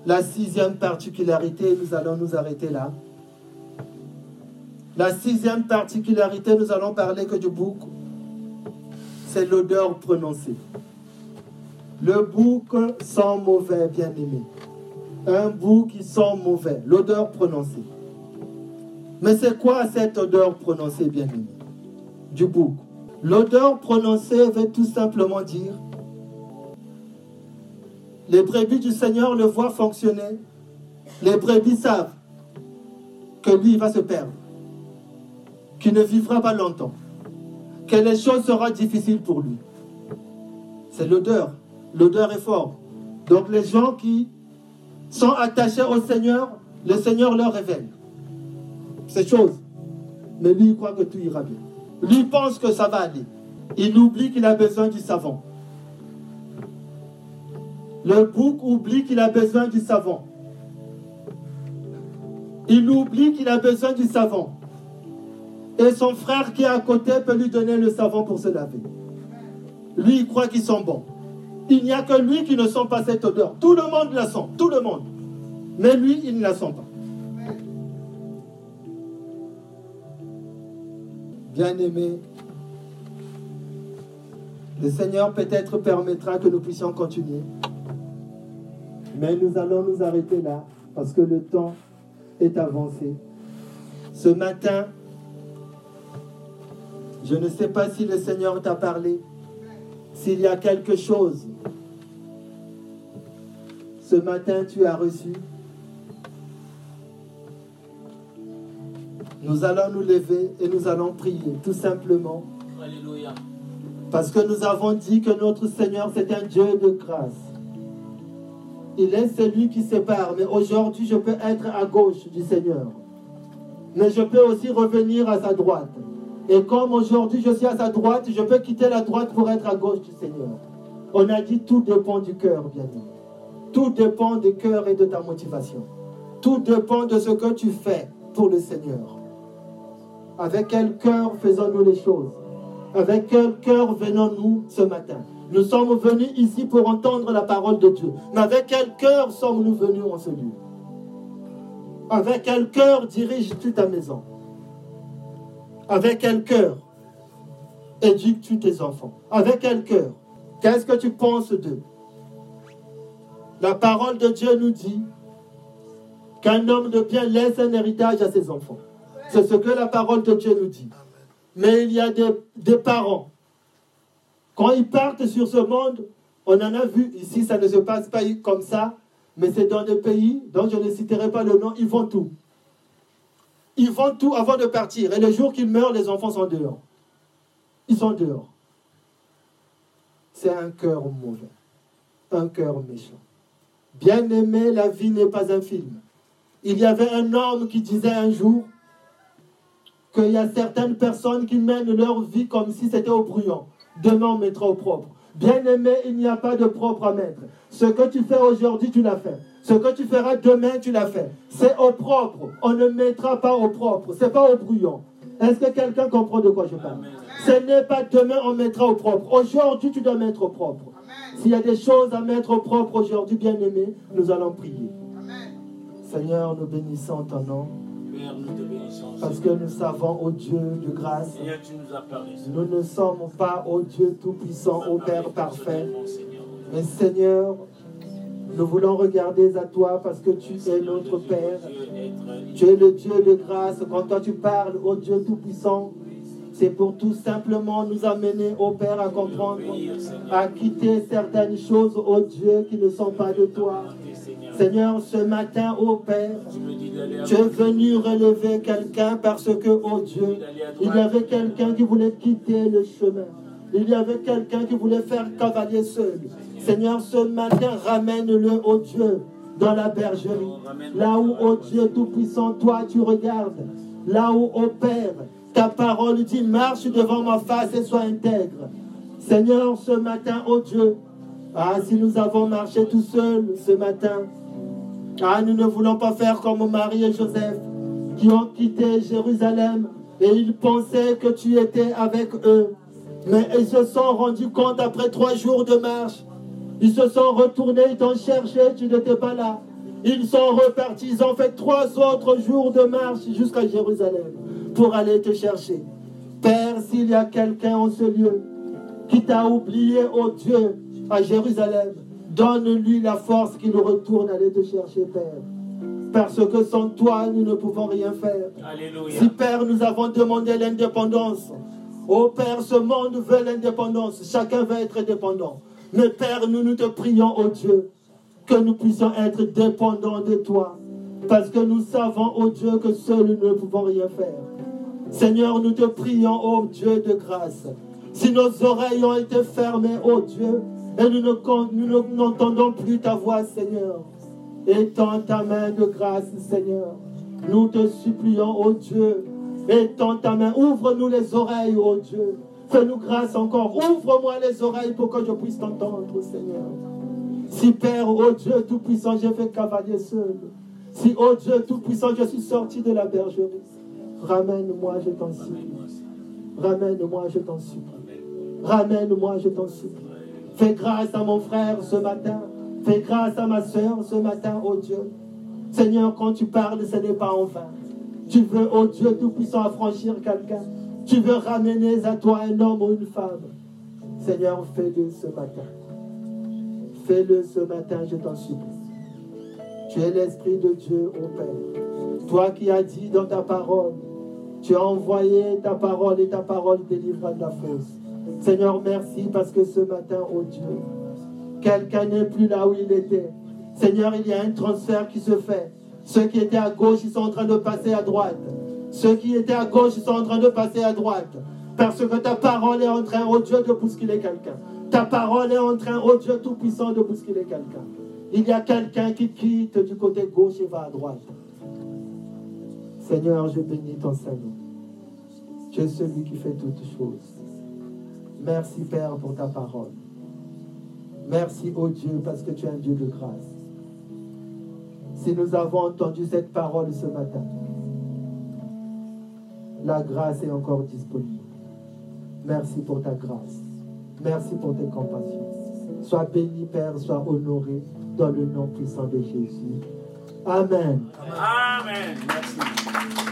Speaker 1: la sixième particularité, nous allons nous arrêter là. La sixième particularité, nous allons parler que du bouc, c'est l'odeur prononcée. Le bouc sent mauvais, bien aimé. Un bouc qui sent mauvais, l'odeur prononcée. Mais c'est quoi cette odeur prononcée, bien aimé Du bouc. L'odeur prononcée veut tout simplement dire les brebis du Seigneur le voient fonctionner. Les brebis savent que lui va se perdre, qu'il ne vivra pas longtemps, que les choses seront difficiles pour lui. C'est l'odeur. L'odeur est forte. Donc les gens qui sont attachés au Seigneur, le Seigneur leur révèle ces choses. Mais lui, il croit que tout ira bien. Lui pense que ça va aller. Il oublie qu'il a besoin du savon. Le bouc oublie qu'il a besoin du savon. Il oublie qu'il a besoin du savon. Et son frère qui est à côté peut lui donner le savon pour se laver. Lui, il croit qu'ils sont bons. Il n'y a que lui qui ne sent pas cette odeur. Tout le monde la sent, tout le monde. Mais lui, il ne la sent pas. Bien-aimé, le Seigneur peut-être permettra que nous puissions continuer. Mais nous allons nous arrêter là parce que le temps est avancé. Ce matin, je ne sais pas si le Seigneur t'a parlé, s'il y a quelque chose. Ce matin, tu as reçu. Nous allons nous lever et nous allons prier, tout simplement.
Speaker 2: Alléluia.
Speaker 1: Parce que nous avons dit que notre Seigneur, c'est un Dieu de grâce. Il est celui qui sépare. Mais aujourd'hui, je peux être à gauche du Seigneur. Mais je peux aussi revenir à sa droite. Et comme aujourd'hui, je suis à sa droite, je peux quitter la droite pour être à gauche du Seigneur. On a dit tout dépend du cœur, bien aimé. Tout dépend du cœur et de ta motivation. Tout dépend de ce que tu fais pour le Seigneur. Avec quel cœur faisons-nous les choses? Avec quel cœur venons-nous ce matin? Nous sommes venus ici pour entendre la parole de Dieu. Mais avec quel cœur sommes-nous venus en ce lieu? Avec quel cœur diriges-tu ta maison? Avec quel cœur éduques-tu tes enfants? Avec quel cœur? Qu'est-ce que tu penses d'eux? La parole de Dieu nous dit qu'un homme de bien laisse un héritage à ses enfants. C'est ce que la parole de Dieu nous dit. Mais il y a des, des parents. Quand ils partent sur ce monde, on en a vu ici, ça ne se passe pas comme ça, mais c'est dans des pays dont je ne citerai pas le nom, ils vont tout. Ils vont tout avant de partir. Et le jour qu'ils meurent, les enfants sont dehors. Ils sont dehors. C'est un cœur mauvais, un cœur méchant. Bien aimé, la vie n'est pas un film. Il y avait un homme qui disait un jour qu'il y a certaines personnes qui mènent leur vie comme si c'était au bruyant. Demain, on mettra au propre. Bien aimé, il n'y a pas de propre à mettre. Ce que tu fais aujourd'hui, tu l'as fait. Ce que tu feras demain, tu l'as fait. C'est au propre. On ne mettra pas au propre. C'est pas au bruyant. Est-ce que quelqu'un comprend de quoi je parle? Ce n'est pas demain, on mettra au propre. Aujourd'hui, tu dois mettre au propre. S'il y a des choses à mettre au propre aujourd'hui, bien aimé, nous allons prier. Seigneur, nous bénissons ton nom.
Speaker 2: Père, nous te bénissons.
Speaker 1: Parce que nous savons, ô Dieu de grâce,
Speaker 2: Seigneur, tu nous as parlé.
Speaker 1: nous ne sommes pas, ô Dieu Tout-Puissant, ô Père parfait.
Speaker 2: Seigneur.
Speaker 1: Mais Seigneur, nous voulons regarder à toi parce que tu es notre Père. Tu es le Dieu de grâce. Quand toi tu parles, au Dieu Tout-Puissant, c'est pour tout simplement nous amener, au Père, à comprendre, à quitter certaines choses, au Dieu, qui ne sont pas de toi. Seigneur, ce matin, ô Père, tu es venu relever quelqu'un parce que, oh Dieu, il y avait quelqu'un qui voulait quitter le chemin. Il y avait quelqu'un qui voulait faire cavalier seul. Seigneur, ce matin, ramène-le, oh Dieu, dans la bergerie. Là où, oh Dieu Tout-Puissant, toi, tu regardes. Là où, oh Père, ta parole dit, marche devant ma face et sois intègre. Seigneur, ce matin, oh Dieu, ah, si nous avons marché tout seuls ce matin, ah, nous ne voulons pas faire comme Marie et Joseph qui ont quitté Jérusalem et ils pensaient que tu étais avec eux. Mais ils se sont rendus compte après trois jours de marche. Ils se sont retournés, ils t'ont cherché, tu n'étais pas là. Ils sont repartis, ils ont fait trois autres jours de marche jusqu'à Jérusalem pour aller te chercher. Père, s'il y a quelqu'un en ce lieu qui t'a oublié, oh Dieu, à Jérusalem, donne-lui la force qu'il retourne aller te chercher, Père. Parce que sans toi, nous ne pouvons rien faire.
Speaker 2: Alléluia.
Speaker 1: Si, Père, nous avons demandé l'indépendance, oh Père, ce monde veut l'indépendance. Chacun veut être dépendant. Mais Père, nous nous te prions, oh Dieu, que nous puissions être dépendants de toi. Parce que nous savons, oh Dieu, que seuls nous ne pouvons rien faire. Seigneur, nous te prions, oh Dieu de grâce. Si nos oreilles ont été fermées, oh Dieu, et nous n'entendons plus ta voix, Seigneur, étends ta main de grâce, Seigneur. Nous te supplions, oh Dieu, étends ta main, ouvre-nous les oreilles, oh Dieu. Fais-nous grâce encore, ouvre-moi les oreilles pour que je puisse t'entendre, Seigneur. Si Père, oh Dieu Tout-Puissant, j'ai fait cavalier seul. Si, oh Dieu Tout-Puissant, je suis sorti de la bergerie, ramène-moi, je t'en supplie. Ramène-moi, je t'en supplie. Ramène-moi, je t'en supplie. Fais grâce à mon frère ce matin. Fais grâce à ma soeur ce matin, oh Dieu. Seigneur, quand tu parles, ce n'est pas en vain. Tu veux, oh Dieu Tout-Puissant, affranchir quelqu'un. Tu veux ramener à toi un homme ou une femme. Seigneur, fais-le ce matin. Fais-le ce matin, je t'en supplie. Tu es l'Esprit de Dieu, ô Père. Toi qui as dit dans ta parole, tu as envoyé ta parole et ta parole délivrera de la fausse. Seigneur, merci parce que ce matin, ô Dieu, quelqu'un n'est plus là où il était. Seigneur, il y a un transfert qui se fait. Ceux qui étaient à gauche, ils sont en train de passer à droite. Ceux qui étaient à gauche, ils sont en train de passer à droite. Parce que ta parole est en train, ô Dieu, de bousculer quelqu'un. Ta parole est en train, ô Dieu Tout-Puissant, de bousculer quelqu'un. Il y a quelqu'un qui quitte du côté gauche et va à droite. Seigneur, je bénis ton Saint-Nom. Tu es celui qui fait toutes choses. Merci, Père, pour ta parole. Merci, ô Dieu, parce que tu es un Dieu de grâce. Si nous avons entendu cette parole ce matin, la grâce est encore disponible. Merci pour ta grâce. Merci pour tes compassions. Sois béni, Père, sois honoré dans le nom puissant de Jésus. Amen.
Speaker 2: Amen. Merci.